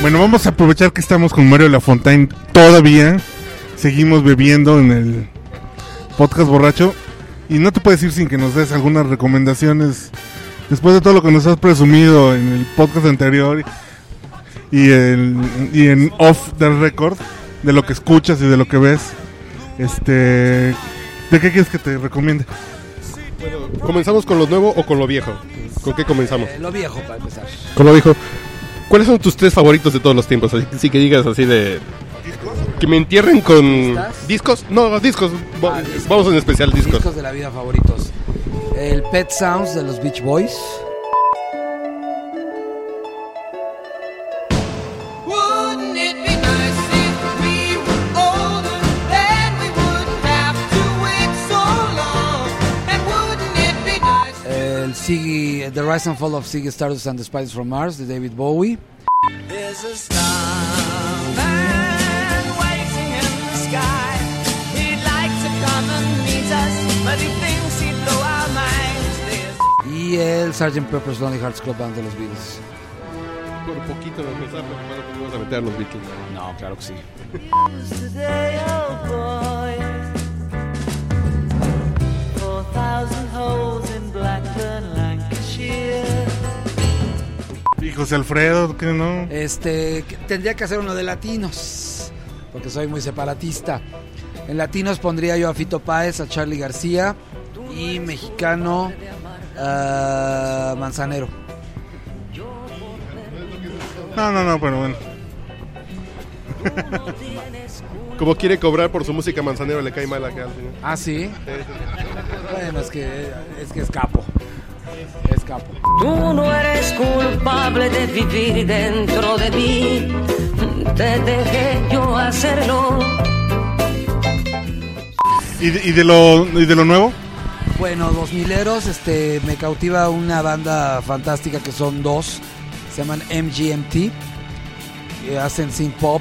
Bueno, vamos a aprovechar que estamos con Mario Lafontaine todavía. Seguimos bebiendo en el podcast borracho. Y no te puedes ir sin que nos des algunas recomendaciones. Después de todo lo que nos has presumido en el podcast anterior y, el, y en off the record, de lo que escuchas y de lo que ves, este, ¿de qué quieres que te recomiende? Bueno, ¿comenzamos con lo nuevo o con lo viejo? ¿Con qué comenzamos? Eh, lo viejo para empezar. Con lo viejo. ¿Cuáles son tus tres favoritos de todos los tiempos? Así, así que digas así de... Que me entierren con ¿Listas? discos. No, discos. Ah, discos. Vamos en especial discos. Discos de la vida favoritos. El Pet Sounds de los Beach Boys. Wouldn't it be nice if we were older? Then we wouldn't have to wait so long. And wouldn't it be nice? El Ziggy, The Rise and Fall of Ziggy Stardust and the Spiders from Mars de David Bowie. Y el Sgt. Pepper's Lonely Hearts Club Band de los Beatles. Por poquito de empezar, pero pues vamos a meter a los Beatles. No, claro que sí. Y José Alfredo, ¿qué no? Este, que- tendría que hacer uno de latinos, porque soy muy separatista. En latinos pondría yo a Fito Páez, a Charlie García y mexicano a Manzanero. No, no, no, pero bueno. Como quiere cobrar por su música Manzanero, le cae mal acá al señor. Ah, sí. Bueno, es que es que es capo. Es capo. Tú no eres culpable de vivir dentro de mí. Te dejé yo hacerlo. ¿Y de, y de lo, ¿Y de lo nuevo? Bueno, dos mileros, este, me cautiva una banda fantástica que son dos, se llaman MGMT, hacen synth pop,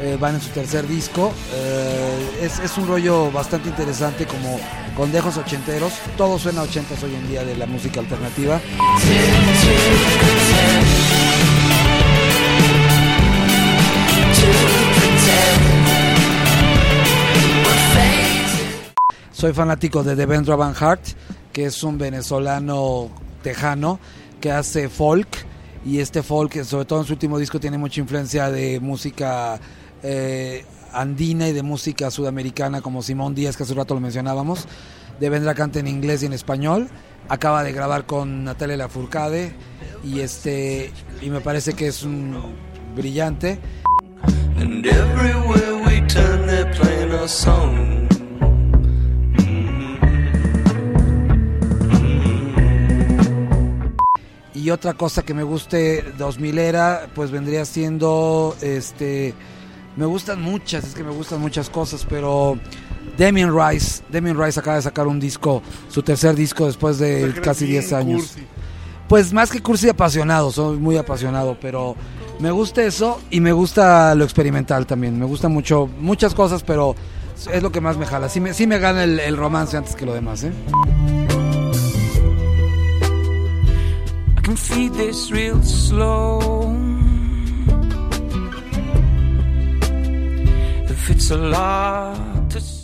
eh, van en su tercer disco, eh, es, es un rollo bastante interesante como con dejos ochenteros, todo suena a ochentas hoy en día de la música alternativa. Soy fanático de Devendra Van Hart, que es un venezolano tejano que hace folk y este folk, sobre todo en su último disco, tiene mucha influencia de música eh, andina y de música sudamericana como Simón Díaz, que hace rato lo mencionábamos. Devendra canta en inglés y en español. Acaba de grabar con Natalia Lafourcade y este y me parece que es un brillante. And everywhere we turn, playing song. Y otra cosa que me guste 2000 era, pues vendría siendo, este, me gustan muchas, es que me gustan muchas cosas, pero Damien Rice, Damien Rice acaba de sacar un disco, su tercer disco después de casi 10 años. Cursi. Pues más que cursi apasionado, soy muy apasionado, pero me gusta eso y me gusta lo experimental también, me gusta mucho, muchas cosas, pero es lo que más me jala, sí me, sí me gana el, el romance antes que lo demás, ¿eh? I can feed this real slow. If it's a lot to s-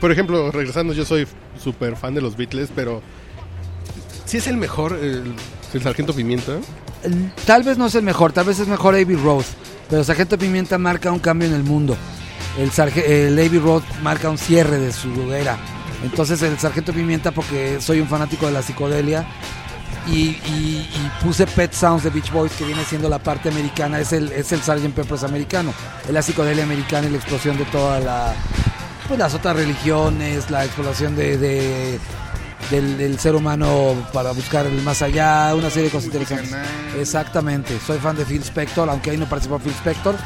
Por ejemplo, regresando, yo soy súper fan de los Beatles, pero... ¿Sí es el mejor el, el Sargento Pimienta? Tal vez no es el mejor, tal vez es mejor Abbey Road, pero Sargento Pimienta marca un cambio en el mundo. El, sarge- el Abbey Road marca un cierre de su era. Entonces el Sargento Pimienta, porque soy un fanático de la psicodelia, y, y- y puse Pet Sounds de Beach Boys, que viene siendo la parte americana, es el, es el Sgt. Peppers americano. Es la psicodelia americana y la explosión de toda la... Pues las otras religiones, la exploración de, de- del, del ser humano para buscar el más allá, una serie de cosas interesantes. Exactamente, soy fan de Phil Spector, aunque ahí no participó Phil Spector,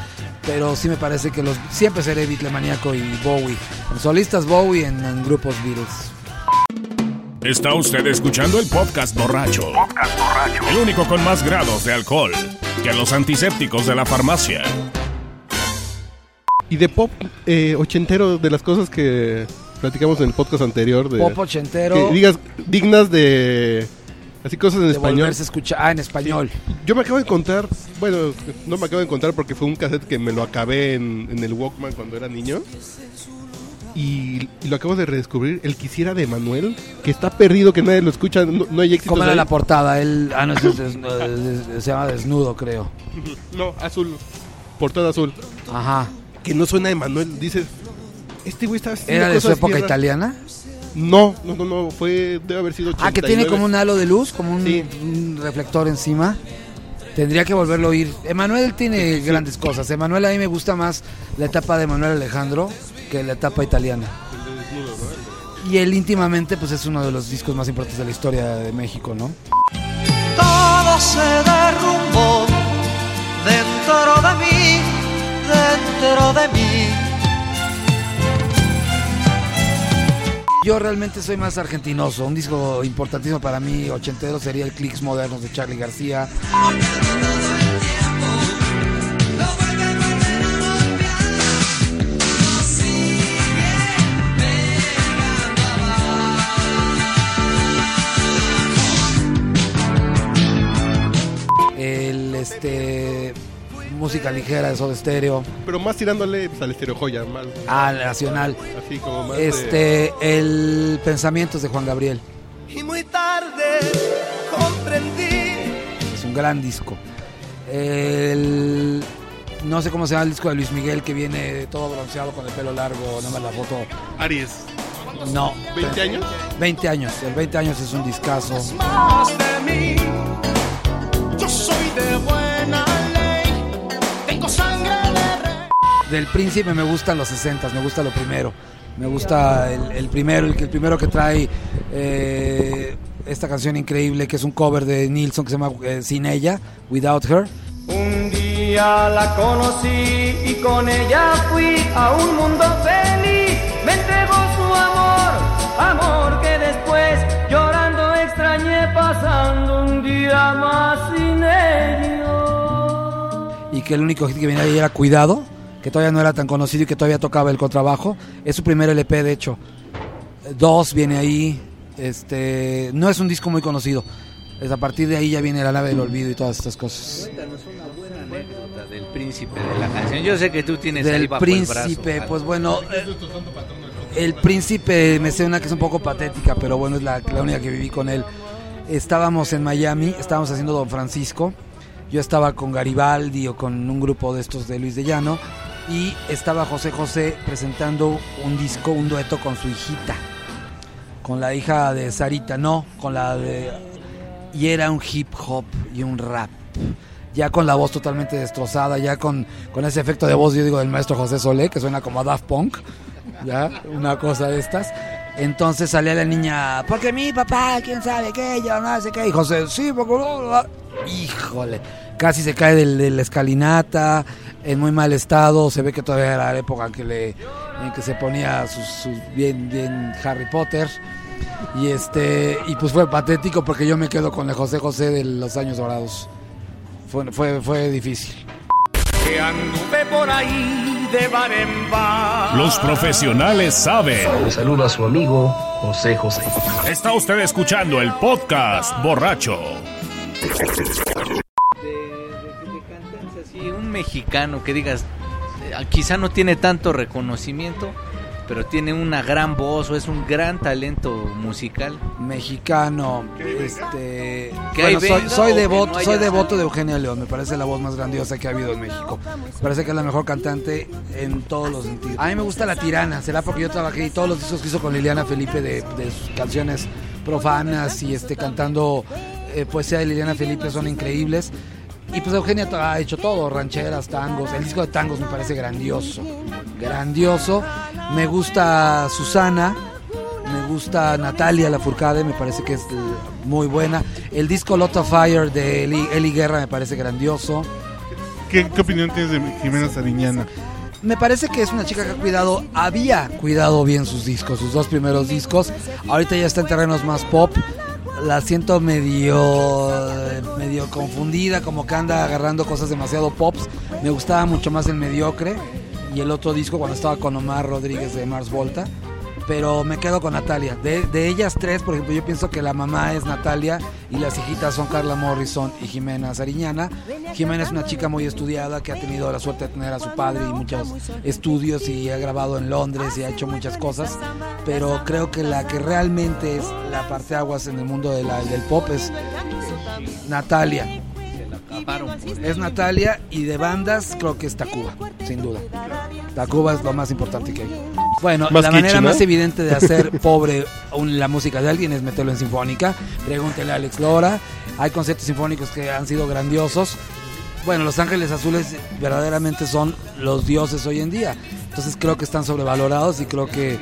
pero sí me parece que los siempre seré Beatlemaníaco y Bowie. En solistas Bowie, en, en grupos Beatles. Está usted escuchando el podcast borracho. El único con más grados de alcohol que los antisépticos de la farmacia. Y de pop eh, ochentero, de las cosas que platicamos en el podcast anterior. De, Pop ochentero. Que digas dignas de. Así cosas en de español. escuchar. Ah, en español. Yo me acabo de encontrar, bueno, no me acabo de encontrar porque fue un cassette que me lo acabé en, en el Walkman cuando era niño. Y, y lo acabo de redescubrir, el quisiera de Manuel, que está perdido, que nadie lo escucha, no, no hay éxito. ¿Cómo era la portada? Él, ah, no, es- es- es- se llama Desnudo, creo. No, azul, portada azul. Ajá. Que no suena de Manuel, dices, este güey está ¿Era de su época bien raras". italiana? No, no, no, no, fue, debe haber sido Ah, que tiene 89. como un halo de luz, como un, Sí. un reflector encima. Tendría que volverlo a oír. Emanuel tiene grandes cosas. Emanuel a mí me gusta más la etapa de Manuel Alejandro que la etapa italiana. Y él íntimamente pues es uno de los discos más importantes de la historia de México, ¿no? Todo se derrumbó dentro de mí, dentro de mí. Yo realmente soy más argentinoso. Un disco importantísimo para mí, ochentero, sería el Clicks Modernos de Charlie García. Música ligera de Soda Stereo, Pero más tirándole pues, al estéreo joya, más ah, Nacional. así como más. de- Este, el Pensamientos de Juan Gabriel. Y muy tarde comprendí Es un gran disco. El, no sé cómo se llama el disco de Luis Miguel que viene todo bronceado con el pelo largo, nada más la foto. Aries, No, 20 años. 20 años. El 20 años es un discazo. más de mí. Yo soy de buena Del Príncipe me gustan los 60, me gusta lo primero. Me gusta el, el primero, el, primero que trae eh, esta canción increíble que es un cover de Nilsson que se llama eh, Sin ella, Without Her. Un día la conocí y con ella fui a un mundo feliz. Me entregó su amor, amor que después llorando extrañé pasando un día más sin ella. y que el único hit que venía ahí era Cuidado, que todavía no era tan conocido y que todavía tocaba el contrabajo. Es su primer LP, de hecho. Dos viene ahí. Este, no es un disco muy conocido. Es a partir de ahí ya viene La nave del olvido y todas estas cosas. Cuéntanos una buena anécdota del príncipe de la canción. Yo sé que tú tienes ahí Del bajo el brazo príncipe, algo. pues bueno, eh, el príncipe me sé una que es un poco patética, pero bueno, es la, la única que viví con él. Estábamos en Miami, estábamos haciendo Don Francisco. Yo estaba con Garibaldi o con un grupo de estos de Luis de Llano y estaba José José presentando un disco, un dueto con su hijita, con la hija de Sarita, no, con la de y era un hip hop y un rap. Ya con la voz totalmente destrozada, ya con, con ese efecto de voz, yo digo, del maestro José Solé, que suena como a Daft Punk, ya, una cosa de estas. Entonces salía la niña, porque mi papá, quién sabe qué, yo no sé qué. Y José, sí, porque. bla, bla". Híjole, casi se cae del- de la escalinata, en muy mal estado. Se ve que todavía era la época en que, le, en que se ponía sus, sus bien, bien Harry Potter. Y este y pues fue patético porque yo me quedo con el José José de los años dorados. Fue, fue, fue difícil. Que anduve por ahí de bar en bar. Los profesionales saben. Le saluda a su amigo José José. Está usted escuchando el podcast borracho. Mexicano que digas, eh, quizá no tiene tanto reconocimiento, pero tiene una gran voz o es un gran talento musical. Mexicano, este Que bueno, soy, soy devoto, no soy devoto de Eugenia León, me parece la voz más grandiosa que ha habido en México. Me parece que es la mejor cantante en todos los sentidos. A mí me gusta La Tirana, será porque yo trabajé y todos los discos que hizo con Liliana Felipe de, de sus canciones profanas y este cantando eh, poesía de Liliana Felipe son increíbles. Y pues Eugenia ha hecho todo, rancheras, tangos. El disco de tangos me parece grandioso. Grandioso. Me gusta Susana. Me gusta Natalia Lafourcade, me parece que es eh, muy buena. El disco Lot of Fire de Eli, Eli Guerra me parece grandioso. ¿Qué, qué opinión tienes de Jimena Sariñana? Me parece que es una chica que ha cuidado, había cuidado bien sus discos, sus dos primeros discos. Ahorita ya está en terrenos más pop. La siento medio, medio confundida, como que anda agarrando cosas demasiado pops. Me gustaba mucho más el mediocre y el otro disco cuando estaba con Omar Rodríguez de Mars Volta. Pero me quedo con Natalia. De, de ellas tres, por ejemplo, yo pienso que la mamá es Natalia y las hijitas son Carla Morrison y Jimena Sariñana. Jimena es una chica muy estudiada que ha tenido la suerte de tener a su padre y muchos estudios y ha grabado en Londres y ha hecho muchas cosas. Pero creo que la que realmente es la parteaguas en el mundo de la- del pop es Natalia. Es Natalia y de bandas creo que es Tacuba, sin duda. Tacuba es lo más importante que hay. Bueno, la manera más evidente de hacer pobre un- la música de alguien es meterlo en sinfónica. Pregúntele a Alex Lora. Hay conciertos sinfónicos que han sido grandiosos. Bueno, Los Ángeles Azules verdaderamente son los dioses hoy en día. Entonces creo que están sobrevalorados y creo que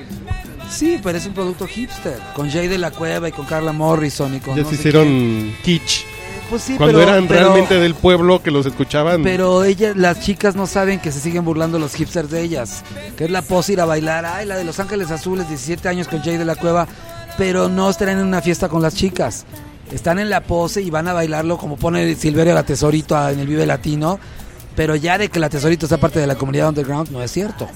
sí, pero es un producto hipster. Con Jay de la Cueva y con Carla Morrison y con Ya no se hicieron kitsch. Pues sí, Cuando pero- eran pero- realmente del pueblo que los escuchaban. Pero ellas, las chicas no saben que se siguen burlando los hipsters de ellas. Que es la pose ir a bailar. Ay, la de Los Ángeles Azules, 17 años con Jay de la Cueva. Pero no estarán en una fiesta con las chicas. Están en la pose y van a bailarlo como pone Silverio la Tesorito en el Vive Latino. Pero ya de que la Tesorito sea parte de la comunidad underground no es cierto.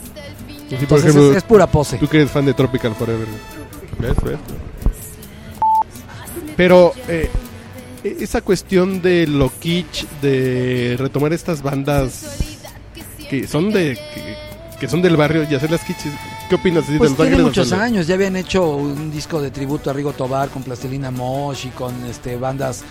Sí, por Entonces ejemplo, es, es pura pose. Tú que eres fan de Tropical Forever. ¿Ves? ¿Ves? Pero eh, esa cuestión de lo kitsch, de retomar estas bandas que son de que, que son del barrio y hacerlas kitsch, ¿qué opinas? de Pues Los tiene Ángeles muchos años, ya habían hecho un disco de tributo a Rigo Tobar con Plastilina Mosh y con este bandas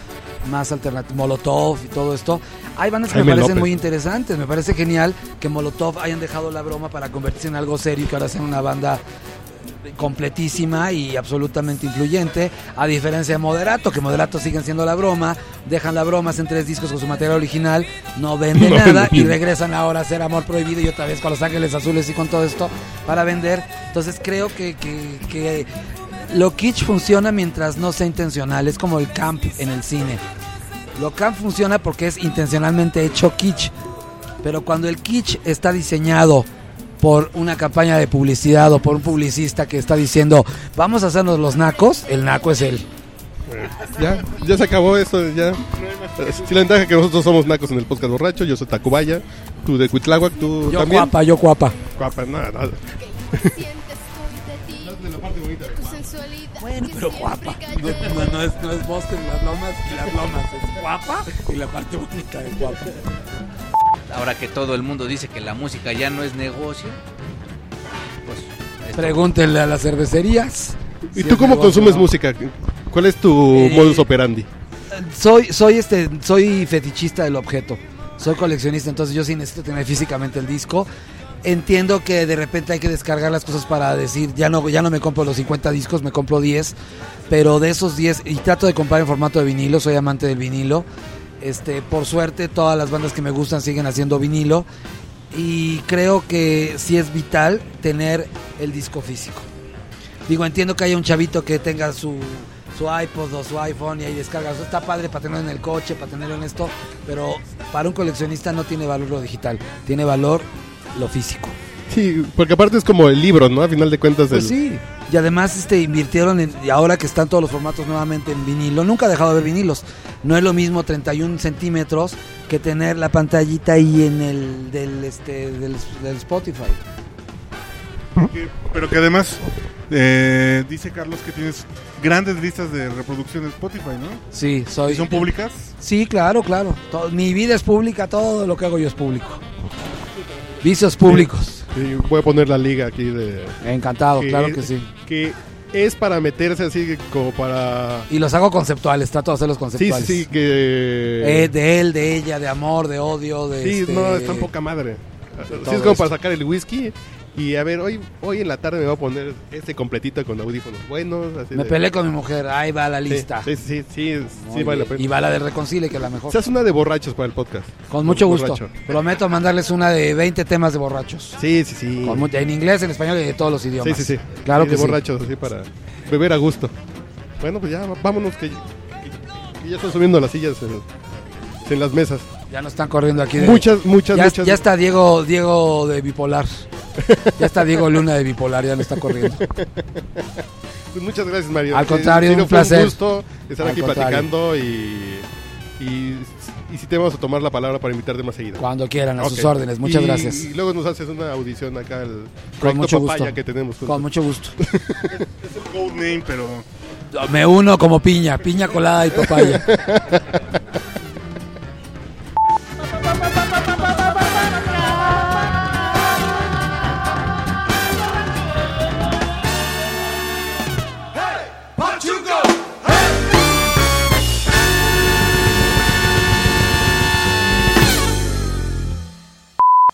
más alternativas, Molotov y todo esto. Hay bandas que Jaime me parecen López. muy interesantes, me parece genial que Molotov hayan dejado la broma para convertirse en algo serio y que ahora sean una banda completísima y absolutamente influyente, a diferencia de Moderato, que Moderato siguen siendo la broma, dejan la broma, hacen tres discos con su material original, no venden No nada y regresan ahora a hacer Amor Prohibido y otra vez con Los Ángeles Azules y con todo esto para vender. Entonces creo que, que, que lo kitsch funciona mientras no sea intencional, es como el camp en el cine. Lo camp funciona porque es intencionalmente hecho kitsch, pero cuando el kitsch está diseñado por una campaña de publicidad o por un publicista que está diciendo vamos a hacernos los nacos, el naco es él. Ya, ya se acabó esto, ya. Sí, la ventaja que nosotros somos nacos en el podcast borracho, yo soy Tacubaya, tú de Cuitláhuac, tú Yo también. guapa, yo guapa. Guapa, nada, nada. Bueno, pero guapa. No, no- no es, no es bosque en las lomas y las lomas, es guapa y la parte bonita es guapa. Ahora que todo el mundo dice que la música ya no es negocio, pues esto- Pregúntenle a las cervecerías. ¿Y si tú cómo negocio consumes no. música? ¿Cuál es tu Eh, modus operandi? soy soy este soy fetichista del objeto soy coleccionista entonces yo sí necesito tener físicamente el disco entiendo que de repente hay que descargar las cosas para decir ya no ya no me compro los 50 discos me compro 10 pero de esos 10 y trato de comprar en formato de vinilo soy amante del vinilo este por suerte todas las bandas que me gustan siguen haciendo vinilo y creo que sí es vital tener el disco físico Digo, entiendo que haya un chavito que tenga su, su iPod o su iPhone y ahí descarga. Eso está padre para tenerlo en el coche, para tenerlo en esto, pero para un coleccionista no tiene valor lo digital, tiene valor lo físico. Sí, porque aparte es como el libro, ¿no? A final de cuentas. Pues el- sí, y además este invirtieron en, y ahora que están todos los formatos nuevamente en vinilo, nunca he dejado de ver vinilos. No es lo mismo 31 centímetros que tener la pantallita ahí en el del, este, del, del Spotify. Pero que además eh, dice Carlos que tienes grandes listas de reproducción de Spotify, ¿no? Sí, soy. ¿Y son públicas? Sí, claro, claro. Mi vida es pública, todo lo que hago yo es público. Vicios públicos. Sí, voy a poner la liga aquí de... Encantado, claro que sí. Que es para meterse así como para... Y los hago conceptuales, trato de hacerlos conceptuales. sí, sí, que... Eh, de él, de ella, de amor, de odio, de. Sí, este, no, está en poca madre. Sí, es como esto. para sacar el whisky y a ver, hoy hoy en la tarde me voy a poner este completito con audífonos buenos. Así Me de- peleé con mi mujer, ahí va la Sí, lista. Sí, sí, sí, sí, Muy vale la pena. Y va la de Reconcile, que es la mejor. Se hace una de borrachos para el podcast. Con mucho gusto. Borracho. Prometo mandarles una de 20 temas de borrachos. Sí, sí, sí. Con en inglés, en español y de todos los idiomas. Sí, sí, sí. Claro Sí, que de sí. borrachos, así para beber a gusto. Bueno, pues ya, vámonos, que, que- que ya están subiendo las sillas en, en las mesas. Ya nos están corriendo aquí. De, Muchas, muchas, ya, muchas. ya está Diego, Diego de bipolar. Ya está Diego Luna de bipolar, ya no está corriendo. Pues muchas gracias, Mario. Al contrario, Eh, sí, un placer. un gusto estar Al aquí contrario. platicando y, y, y si te vamos a tomar la palabra para invitarte más seguido. Cuando quieran, a sus órdenes. Muchas Y- gracias. Y luego nos haces una audición acá al Con mucho Papaya gusto. que tenemos. Con mucho gusto. Es el code name, pero Me uno como piña, piña colada y papaya.